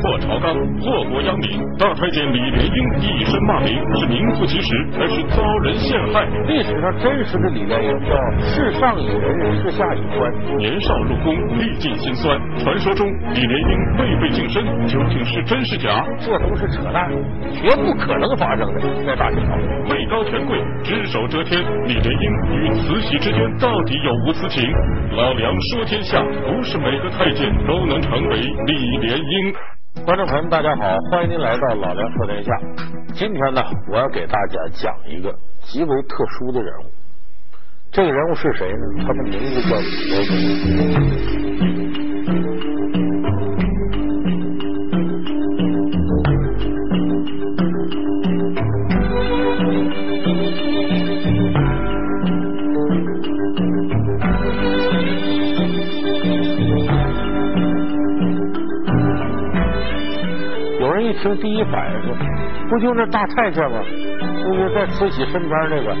破朝纲，祸国殃民。大太监李莲英一身骂名，是名副其实，还是遭人陷害？历史上真实的李莲英叫世上有人，世下有官。年少入宫，历尽辛酸。传说中李莲英未被净身，究竟是真是假？这都是扯淡，绝不可能发生的。在大清朝，位高权贵，只手遮天，李莲英与慈禧之间到底有无私情？老梁说天下，不是每个太监都能成为李莲英。观众朋友们，大家好，欢迎您来到老梁说天下。今天呢，我要给大家讲一个极为特殊的人物。这个人物是谁呢？他的名字叫李莲一反应是，不就那大太监吗？就是在慈禧身边那个，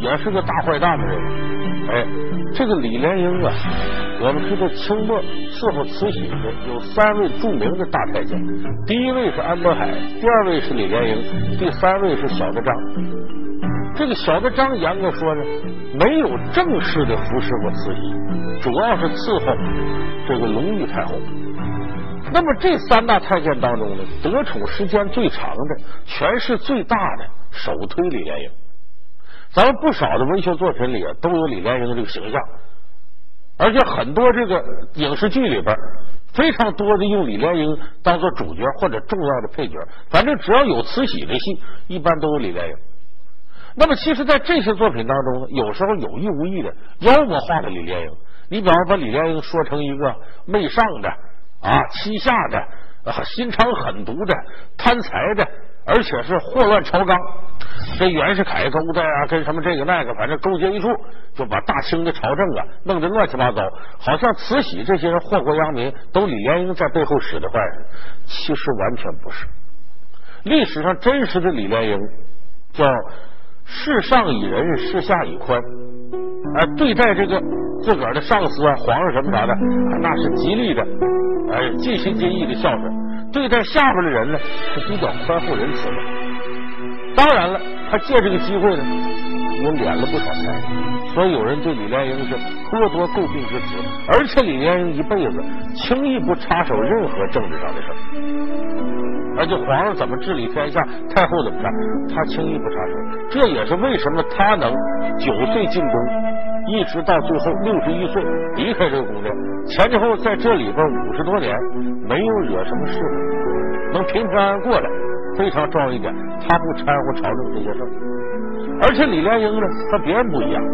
也是个大坏蛋的？这个，哎，这个李莲英啊，我们知道清末伺候慈禧的有三位著名的大太监，第一位是安德海，第二位是李莲英，第三位是小德张。这个小德张严格说呢，没有正式的服侍过慈禧，主要是伺候这个隆裕太后。那么这三大太监当中呢，得宠时间最长的、权势最大的，首推李莲英。咱们不少的文学作品里啊，都有李莲英这个形象，而且很多这个影视剧里边，非常多的用李莲英当做主角或者重要的配角。反正只要有慈禧的戏，一般都有李莲英。那么，其实，在这些作品当中呢，有时候有意无意的妖魔化了李莲英。你比方把李莲英说成一个媚上的。啊，欺下的，啊，心肠狠毒的，贪财的，而且是祸乱朝纲，跟袁世凯勾搭啊，跟什么这个那个，反正勾结一处，就把大清的朝政啊弄得乱七八糟。好像慈禧这些人祸国殃民，都李莲英在背后使的坏人，其实完全不是。历史上真实的李莲英叫世上以仁，世下以宽，啊，对待这个自个儿的上司啊，皇上什么啥的，那是极力的。哎，尽心尽意的孝顺，对待下边的人呢是比较宽厚仁慈的。当然了，他借这个机会呢，也敛了不少财，所以有人对李莲英是颇多诟病之词。而且李莲英一辈子轻易不插手任何政治上的事儿，而且皇上怎么治理天下，太后怎么办，他轻易不插手。这也是为什么他能九岁进宫。一直到最后六十一岁离开这个宫殿，前前后在这里边五十多年，没有惹什么事，能平平安安过来，非常重要一点，他不掺和朝政这些事儿。而且李莲英呢，和别人不一样，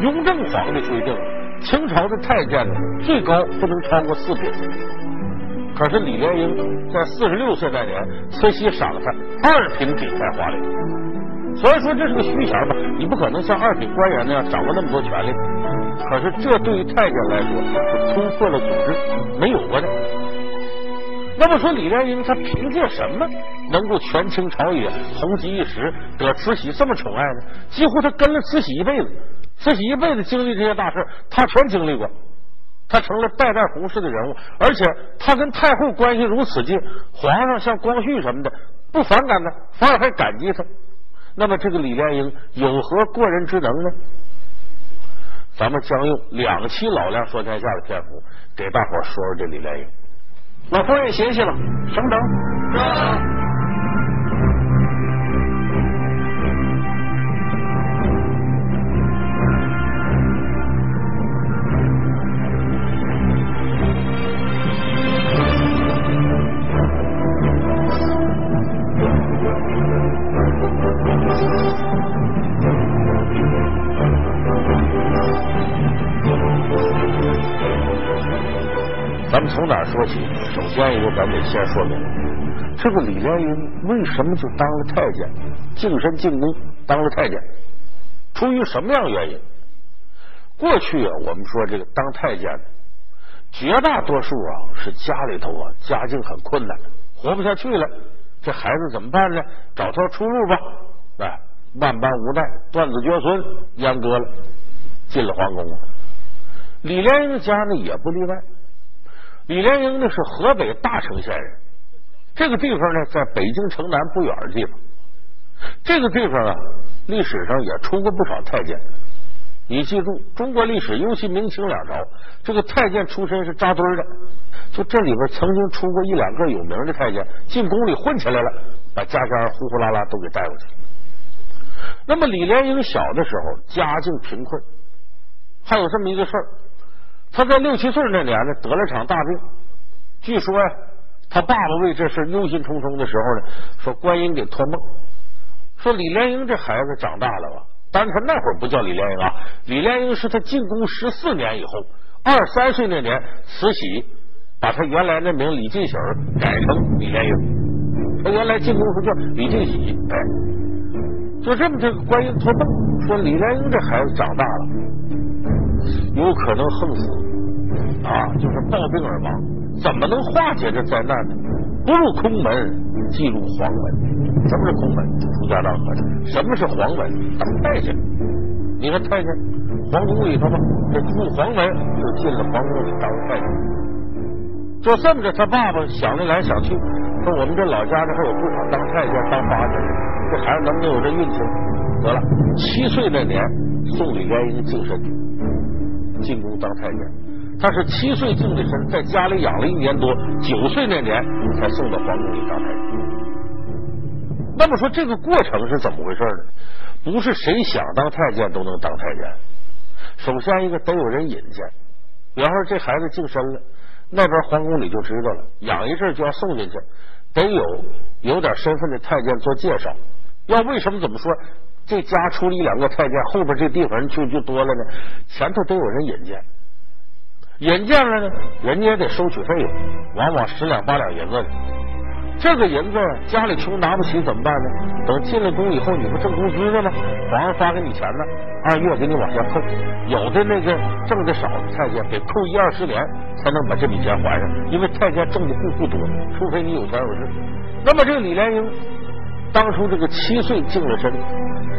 雍正皇帝规定，清朝的太监呢最高不能超过四品，可是李莲英在四十六岁那年，慈禧赏他二品顶戴花翎。所以说这是个虚衔吧，你不可能像二品官员那样掌握那么多权力。可是这对于太监来说是突破了组织，没有过的。那么说李莲英他凭借什么能够权倾朝野、红极一时，得慈禧这么宠爱呢？几乎他跟了慈禧一辈子，慈禧一辈子经历这些大事，他全经历过，他成了代代红氏的人物，而且他跟太后关系如此近，皇上像光绪什么的不反感他，反而还感激他。那么这个李莲英有何过人之能呢？咱们将用两期老梁说天下的篇幅给大伙说说这李莲英。老夫人歇息了，省等。咱们从哪儿说起？首先一个，咱得先说明，这个李莲英为什么就当了太监，净身进宫当了太监？出于什么样原因？过去啊，我们说这个当太监的，绝大多数啊是家里头啊家境很困难，活不下去了，这孩子怎么办呢？找条出路吧！哎，万般无奈，断子绝孙，阉割了，进了皇宫。李莲英的家呢也不例外。李莲英呢是河北大城县人，这个地方呢，在北京城南不远的地方。这个地方啊，历史上也出过不少太监。你记住，中国历史，尤其明清两朝，这个太监出身是扎堆的。就这里边曾经出过一两个有名的太监，进宫里混起来了，把家家呼呼啦啦都给带过去。那么李莲英小的时候家境贫困，还有这么一个事儿，他在六七岁那年呢得了场大病，据说呀，他爸爸为这事忧心忡忡的时候呢，说观音给托梦，说李莲英这孩子长大了吧。但是他那会儿不叫李莲英啊，李莲英是他进宫十四年以后，二三岁那年慈禧把他原来那名李进喜改成李莲英。他原来进宫时叫李进喜，哎，就这么这个观音托梦说李莲英这孩子长大了，有可能横死啊，就是暴病而亡，怎么能化解这灾难呢？不入空门，即入黄门。什么是空门？出家当和尚。什么是黄门？当太监。你看太监，皇宫里头嘛，这入黄门就进了皇宫里当太监。就这么着，他爸爸想来想去，说我们这老家这还有不少当太监、当花子，这孩子能不能有这运气？得了，七岁那年送李莲英净身，进宫当太监。他是七岁净的身，在家里养了一年多，九岁那年才送到皇宫里当太监。那么说这个过程是怎么回事呢？不是谁想当太监都能当太监。首先一个得有人引荐，比方说这孩子净身了，那边皇宫里就知道了，养一阵就要送进去，得有有点身份的太监做介绍。要为什么怎么说这家出了一两个太监，后边这地方人就就多了呢？前头得有人引荐，引荐了呢，人家也得收取费用，往往十两八两银子。这个银子家里穷拿不起怎么办呢？等进了宫以后，你不挣工资了吗？皇上发给你钱呢，按月给你往下扣。有的那个挣的少的太监，得扣一二十年才能把这笔钱还上，因为太监挣的不不多，除非你有钱有势。那么这个李莲英当初这个七岁净了身，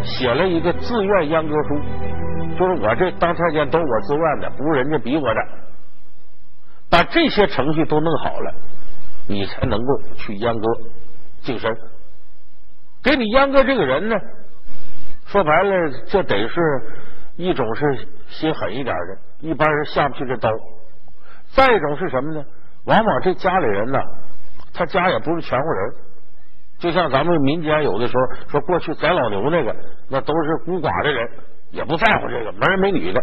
写了一个自愿阉割书，就是我这当太监都我自愿的，不是人家逼我的。把这些程序都弄好了。你才能够去阉割净身，给你阉割这个人呢？说白了，这得是一种是心狠一点的，一般人下不去这刀。再一种是什么呢？往往这家里人呢，他家也不是全户人，就像咱们民间有的时候说过去宰老牛那个，那都是孤寡的人，也不在乎这个没儿没女的。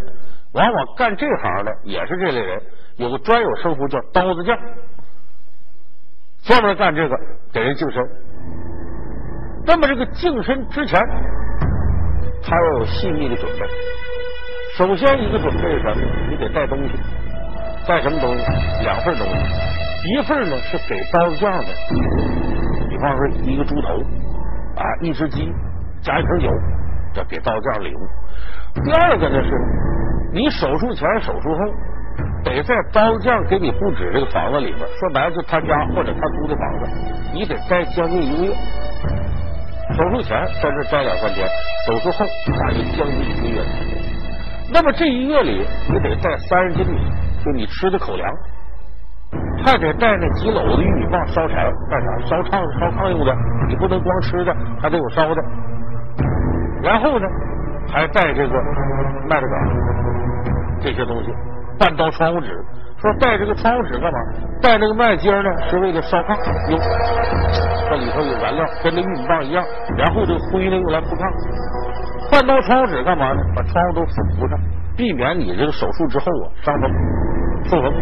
往往干这行的也是这类人，有个专有称呼叫刀子匠。专门干这个给人净身，那么这个净身之前，他要有细密的准备。首先一个准备是什么？你得带东西，带什么东西？两份东西，一份呢是给刀子匠的，方说一个猪头啊，一只鸡，加一瓶酒，这给刀匠礼物。第二个呢是，你手术前、手术后。得在刀匠给你布置这个房子里边，说白了就他家或者他租的房子，你得待将近一个月。手术前在这待两三天，手术后大约将近一个月。那么这一月里，你得带三十斤米，就你吃的口粮，还得带那几篓子玉米棒烧柴干啥？烧炕烧炕用的，你不能光吃的，还得有烧的。然后呢，还带这个麦子梗这些东西。半刀窗户纸，说带这个窗户纸干嘛？带那个麦秸呢，是为了烧炕用。这里头有燃料，跟那玉米棒一样。然后这个灰呢，用来铺炕。半刀窗户纸干嘛呢？把窗户都糊上，避免你这个手术之后啊伤风、受风。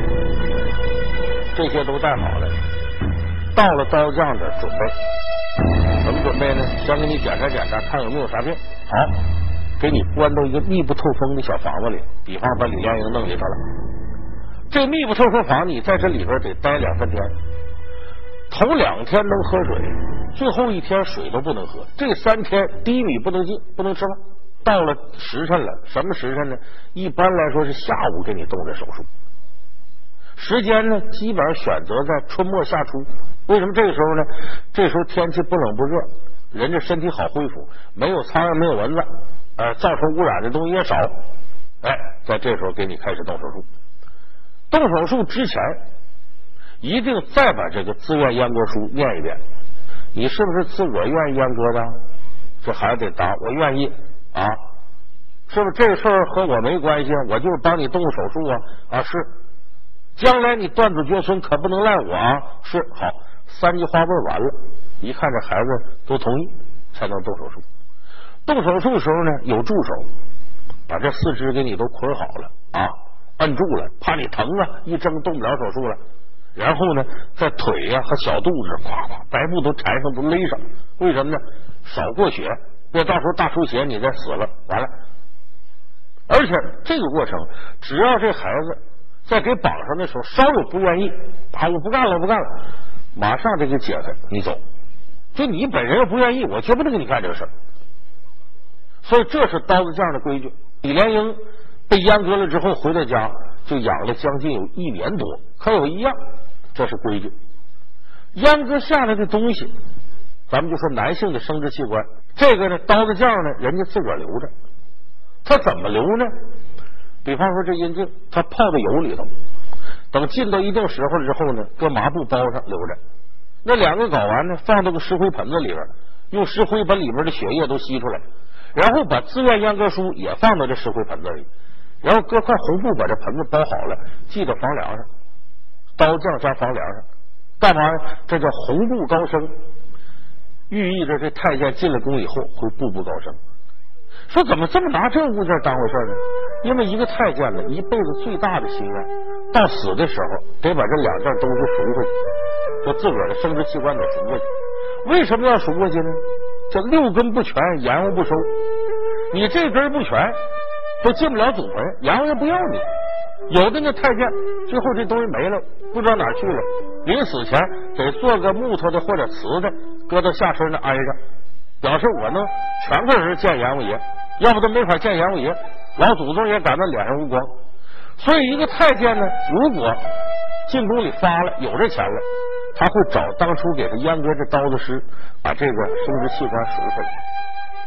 这些都带好了，到了刀匠这准备，怎么准备呢？先给你检查检查，看有没有啥病。好。给你关到一个密不透风的小房子里，比方把李莲英弄里头了。这密不透风房，你在这里边得待两三天。头两天能喝水，最后一天水都不能喝。这三天低米不能进，不能吃饭。到了时辰了，什么时辰呢？一般来说是下午给你动这手术。时间呢，基本上选择在春末夏初。为什么这个时候呢？这时候天气不冷不热，人家身体好恢复，没有苍蝇，没有蚊子。呃，造成污染的东西也少，哎，在这时候给你开始动手术。动手术之前，一定再把这个自愿阉割书念一遍。你是不是自我愿意阉割的？这孩子得答，我愿意啊。是不是这事儿和我没关系？我就是帮你动手术啊啊！是，将来你断子绝孙可不能赖我啊！是，好，三句话问完了，一看这孩子都同意，才能动手术。动手术的时候呢，有助手把这四肢给你都捆好了啊，摁住了，怕你疼啊，一挣动不了手术了。然后呢，在腿呀和小肚子，咵咵白布都缠上，都勒上。为什么呢？少过血，别到时候大出血，你再死了，完了。而且这个过程，只要这孩子在给绑上的时候稍有不愿意，啊，我不干了，我不干了，马上就给解开，你走。就你本人要不愿意，我绝不能给你干这个事儿。所以这是刀子匠的规矩。李莲英被阉割了之后回到家，就养了将近有一年多。可有一样，这是规矩：阉割下来的东西，咱们就说男性的生殖器官，这个呢，刀子匠呢，人家自个儿留着。他怎么留呢？比方说这阴茎，他泡在油里头，等浸到一定时候之后呢，搁麻布包上留着。那两个睾丸呢，放到个石灰盆子里边，用石灰把里边的血液都吸出来，然后把自愿阉割书也放到这石灰盆子里，然后搁块红布把这盆子包好了，系到房梁上，刀匠加房梁上，干嘛呀？这叫红布高升，寓意着这太监进了宫以后会步步高升。说怎么这么拿这物件当回事呢？因为一个太监呢，一辈子最大的心愿，到死的时候得把这两件东西赎回去，说自个儿的生殖器官得赎过去。为什么要赎过去呢？这六根不全，阎王不收。你这根不全，都进不了祖坟，阎王也不要你。有的那太监最后这东西没了，不知道哪去了，临死前得做个木头的或者瓷的，搁到下身那挨着。表示我能全个人见阎王爷，要不都没法见阎王爷，老祖宗也感到脸上无光。所以一个太监呢，如果进宫里发了有这钱了，他会找当初给他阉割这刀子师，把这个生殖器官赎回来。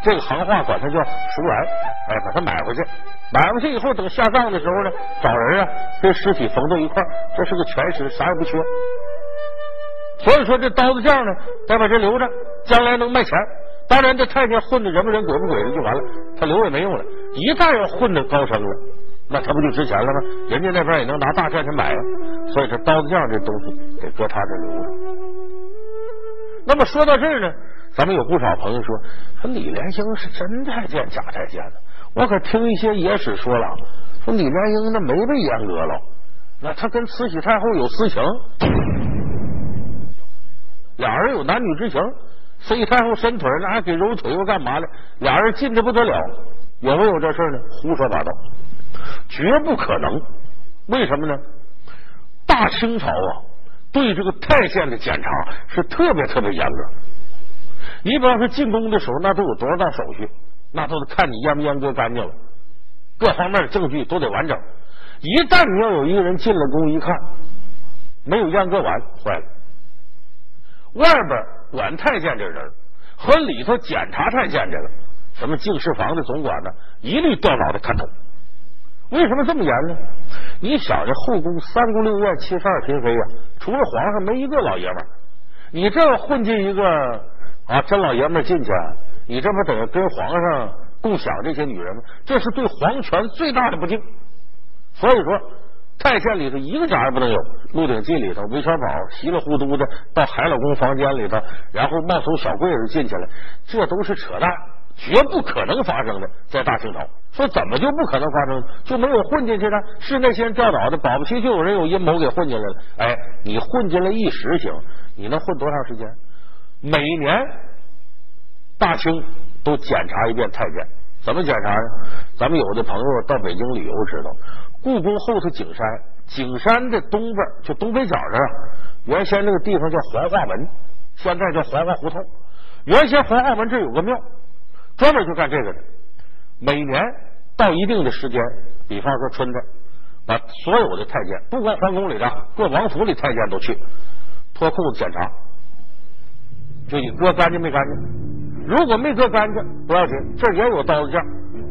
这个行话管他叫赎来，哎，把它买回去。买回去以后，等下葬的时候呢，找人啊，跟尸体缝到一块这是个全尸，啥也不缺。所以说，这刀子匠呢，得把这留着，将来能卖钱。当然，这太监混的人不人鬼不鬼的就完了，他留也没用了。一旦要混的高升了，那他不就值钱了吗？人家那边也能拿大价钱买了。所以这刀子匠这东西得搁他这留着。那么说到这儿呢，咱们有不少朋友说，说李莲英是真太监假太监呢？我可听一些野史说了，说李莲英那没被阉割了，那他跟慈禧太后有私情，俩人有男女之情。慈禧太后伸腿，那还给揉腿又干嘛呢？俩人近的不得了，有没有这事呢？胡说八道，绝不可能。为什么呢？大清朝啊，对这个太监的检查是特别特别严格。你比方说进宫的时候，那都有多少道手续？那都得看你阉不阉割干净了，各方面的证据都得完整。一旦你要有一个人进了宫一看，没有阉割完，坏了。外边管太监这人和里头检查太监这个什么净室房的总管呢，一律掉脑袋砍头。为什么这么严呢？你想这后宫三宫六院七十二嫔妃呀，除了皇上没一个老爷们儿。你这混进一个啊真老爷们儿进去，你这不等于跟皇上共享这些女人吗？这是对皇权最大的不敬。所以说。太监里头一个家也不能有，《鹿鼎记》里头韦小宝稀里糊涂的到海老公房间里头，然后冒充小贵人进去了，这都是扯淡，绝不可能发生的。在大清朝，说怎么就不可能发生？就没有混进去的？是那些人掉脑袋，保不齐就有人有阴谋给混进来了。哎，你混进来一时行，你能混多长时间？每年大清都检查一遍太监，怎么检查呢？咱们有的朋友到北京旅游知道。故宫后头景山，景山的东边就东北角这儿，原先那个地方叫黄化门，现在叫黄化胡同。原先黄化门这有个庙，专门就干这个的。每年到一定的时间，比方说春天，把所有的太监，不光皇宫里的，各王府里太监都去脱裤子检查，就你割干净没干净。如果没割干净不要紧，这也有刀子匠，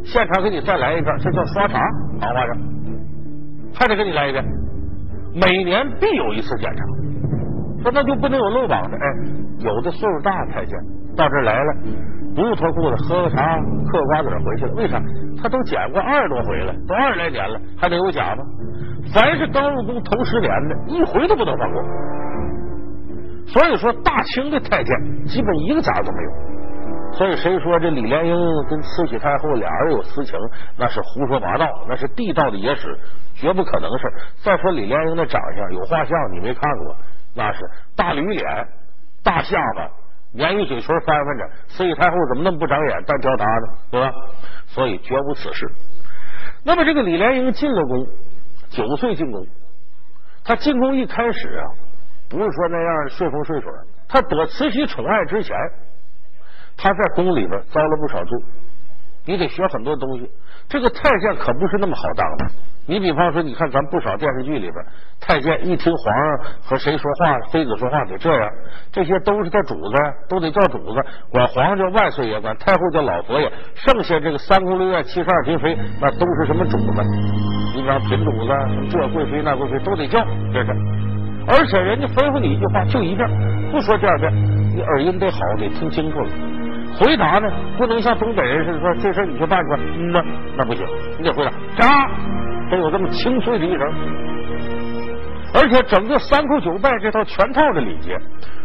现场给你再来一遍，这叫刷查，行话上。还得给你来一遍，每年必有一次检查。说那就不能有漏网的。哎，有的岁数大太监到这儿来了，不用脱裤子，喝个茶，嗑瓜子回去了。为啥？他都捡过二十多回了，都二十来年了，还得有假吗？凡是刚入宫头十年的，一回都不能放过。所以说，大清的太监基本一个假都没有。所以谁说这李莲英跟慈禧太后俩人有私情，那是胡说八道，那是地道的野史，绝不可能的事再说李莲英的长相，有画像你没看过，那是大驴脸、大下巴、鲶鱼嘴唇翻翻着，慈禧太后怎么那么不长眼、单挑达呢？对吧？所以绝无此事。那么这个李莲英进了宫，九岁进宫，他进宫一开始啊，不是说那样顺风顺水，他得慈禧宠爱之前。他在宫里边遭了不少罪，你得学很多东西。这个太监可不是那么好当的。你比方说，你看咱不少电视剧里边，太监一听皇上和谁说话，妃子说话得这样，这些都是他主子，都得叫主子，管皇上叫万岁爷，管太后叫老佛爷。剩下这个三宫六院七十二嫔妃，那都是什么主子？你比方品主子，什么这贵妃那贵妃都得叫，这是。而且人家吩咐你一句话，就一遍，不说第二遍，你耳音得好，得听清楚了。回答呢，不能像东北人似的说这事你去办去，嗯呐，那不行，你得回答喳，得有这么清脆的一声。而且整个三叩九拜这套全套的礼节，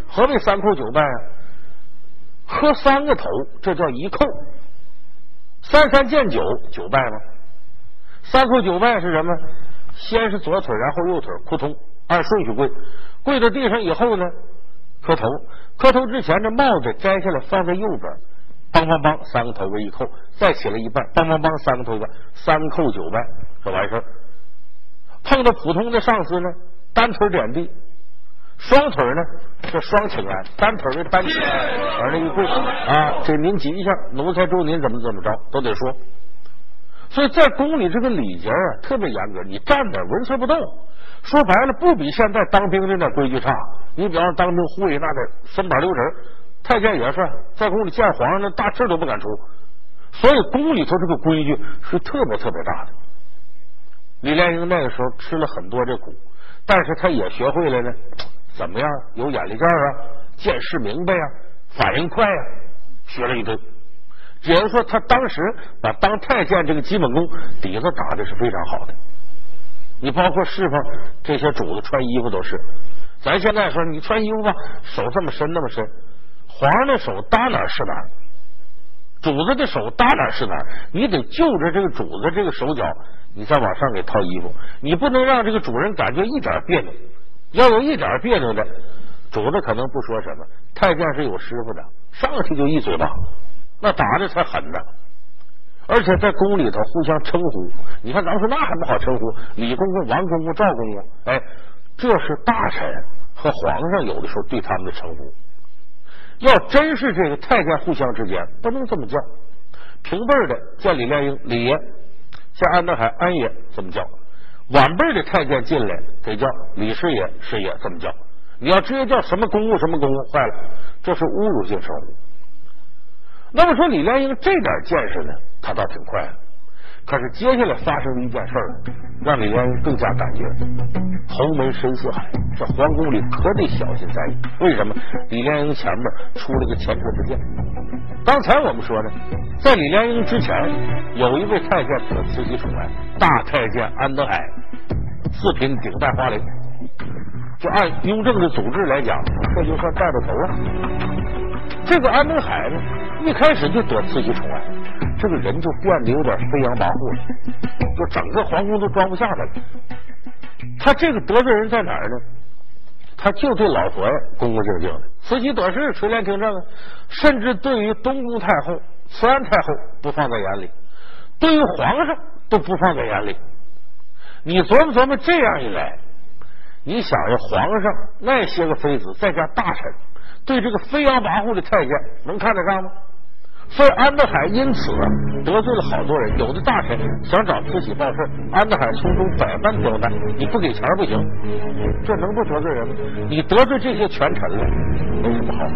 何谓三叩九拜啊？磕三个头，这叫一叩；三三见九，九拜吗？三叩九拜是什么？先是左腿，然后右腿，扑通，按顺序跪，跪到地上以后呢？磕头，磕头之前，这帽子摘下来放在右边，梆梆梆，三个头发一扣，再起来一拜，梆梆梆，三个头发三叩九拜，这完事儿。碰到普通的上司呢，单腿点地，双腿呢是双请安，单腿的单请安，往那一跪啊，这您吉祥，奴才祝您怎么怎么着，都得说。所以在宫里这个礼节啊特别严格，你站那纹丝不动。说白了，不比现在当兵的那规矩差。你比方当兵护卫那得分板溜直，太监也是在宫里见皇上那大气都不敢出。所以宫里头这个规矩是特别特别大的。李莲英那个时候吃了很多这苦，但是他也学会了呢，怎么样有眼力劲啊，见识明白啊，反应快啊，学了一堆。也就是说，他当时把当太监这个基本功底子打的是非常好的。你包括侍奉这些主子穿衣服都是，咱现在说你穿衣服吧，手这么伸那么伸，皇上的手搭哪是哪，主子的手搭哪是哪，你得就着这个主子这个手脚，你再往上给套衣服，你不能让这个主人感觉一点别扭，要有一点别扭的，主子可能不说什么，太监是有师傅的，上去就一嘴巴，那打的才狠呢。而且在宫里头互相称呼，你看咱们说那还不好称呼，李公公、王公公、赵公公，哎，这是大臣和皇上有的时候对他们的称呼。要真是这个太监互相之间不能这么叫，平辈的叫李莲英李爷，像安德海安爷这么叫，晚辈的太监进来得叫李师爷师爷这么叫。你要直接叫什么公公什么公公，坏了，这是侮辱性称呼。那么说李莲英这点见识呢？他倒挺快，可是接下来发生的一件事儿，让李莲英更加感觉头门深似海，这皇宫里可得小心在意。为什么？李莲英前面出了个前车之鉴。刚才我们说呢，在李莲英之前，有一位太监得慈禧宠爱，大太监安德海，四品顶戴花翎。就按雍正的祖制来讲，这就算带着头了。这个安德海呢，一开始就得慈禧宠爱。这个人就变得有点飞扬跋扈了，就整个皇宫都装不下他了。他这个得罪人在哪儿呢？他就对老佛爷恭恭敬敬的，慈禧得势垂帘听政，甚至对于东宫太后、慈安太后不放在眼里，对于皇上都不放在眼里。你琢磨琢磨，这样一来，你想呀，皇上那些个妃子再加大臣，对这个飞扬跋扈的太监能看得上吗？所以安德海因此得罪了好多人，有的大臣想找慈禧办事，安德海从中百般刁难，你不给钱不行，这能不得罪人吗？你得罪这些权臣了，没什么好处。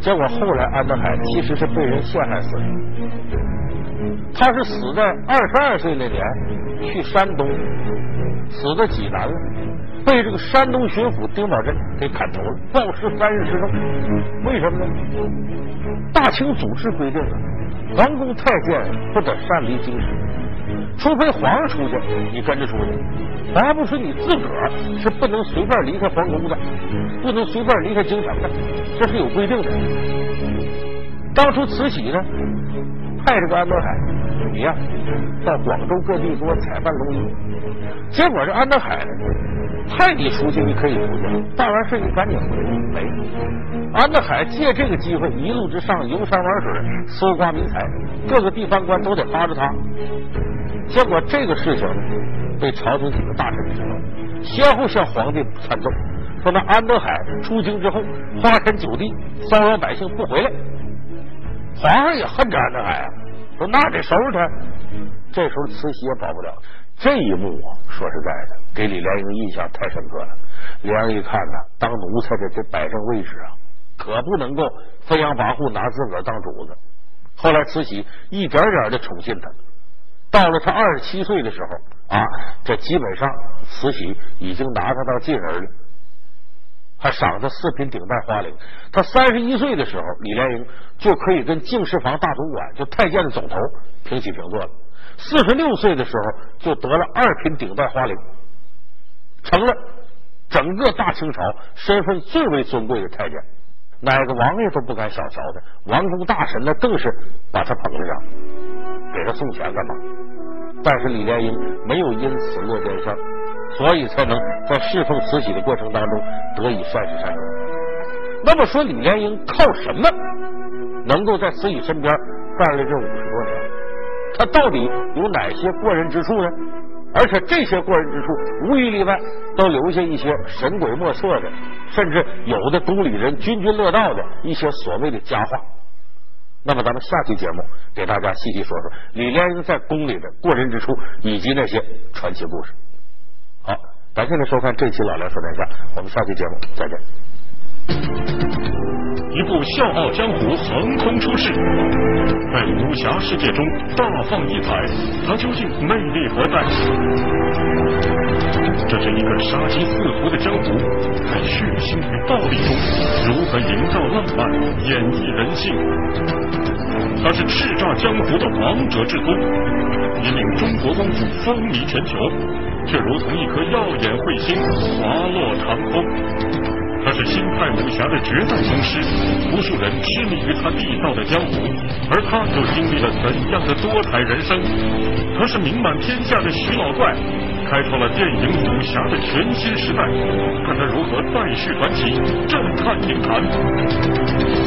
结果后来安德海其实是被人陷害死的，他是死在二十二岁那年去山东，死在济南了。被这个山东巡抚丁宝桢给砍头了，暴尸三日之众。为什么呢？大清祖制规定啊，王公太监不得擅离京师，除非皇上出去，你跟着出去。还不说你自个儿是不能随便离开皇宫的，不能随便离开京城的，这是有规定的。当初慈禧呢，派这个安德海，你呀，到广州各地给我采办东西。结果这安德海呢，派你出去你可以出去，办完事你赶紧回来。没，安德海借这个机会一路之上游山玩水，搜刮民财，各个地方官都得扒着他。结果这个事情被朝廷几个大臣知道，先后向皇帝参奏，说那安德海出京之后花天酒地，骚扰百姓不回来。皇上也恨着安德海啊，说那得收拾他。这时候慈禧也保不了。这一幕啊，说实在的，给李莲英印象太深刻了。李莲英一看呢，当奴才的这摆正位置啊，可不能够飞扬跋扈，拿自个儿当主子。后来慈禧一点点的宠信他，到了他二十七岁的时候啊，这基本上慈禧已经拿他当近人了，还赏他四品顶戴花翎。他三十一岁的时候，李莲英就可以跟敬事房大总管，就太监的总头平起平坐了。四十六岁的时候，就得了二品顶戴花翎，成了整个大清朝身份最为尊贵的太监，哪个王爷都不敢小瞧他，王公大臣呢更是把他捧着上，给他送钱干嘛？但是李莲英没有因此落殿相，所以才能在侍奉慈禧的过程当中得以善始善终。那么说，李莲英靠什么能够在慈禧身边干了这五十多年？他到底有哪些过人之处呢？而且这些过人之处，无一例外都留下一些神鬼莫测的，甚至有的宫里人津津乐道的一些所谓的佳话。那么，咱们下期节目给大家细细说说李莲英在宫里的过人之处，以及那些传奇故事。好，感谢您收看这期《老梁说天下》，我们下期节目再见。《笑傲江湖》横空出世，在武侠世界中大放异彩，它究竟魅力何在？这是一个杀机四伏的江湖，在血腥与暴力中如何营造浪漫、演绎人性？他是叱咤江湖的王者至尊，引领中国功夫风靡全球，却如同一颗耀眼彗星滑落长空。他是新派武侠的绝代宗师，无数人痴迷于他缔造的江湖，而他又经历了怎样的多彩人生？他是名满天下的徐老怪，开创了电影武侠的全新时代。看他如何再续传奇，震撼影坛。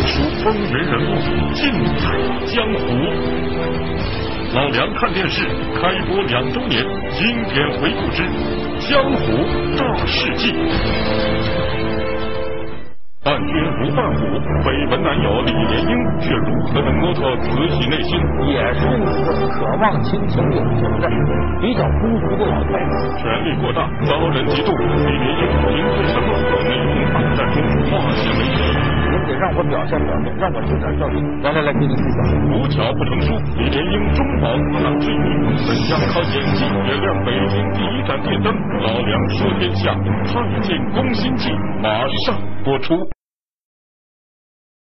出风云人物，尽在江湖。老梁看电视开播两周年，经典回顾之江湖大事记。伴君如伴虎，绯闻男友李莲英却如何能摸透慈禧内心？也是一个渴望亲情友情的比较孤独的老太太。权力过大，遭人嫉妒，李莲英凭借什么在内功大战中化险为夷？你得让我表现表现，让我出点教训。来来来，给你分享。无巧不成书，李莲英中饱私囊之余，怎样靠演技点亮北京第一盏电灯？老梁说天下，太监攻心计马上播出。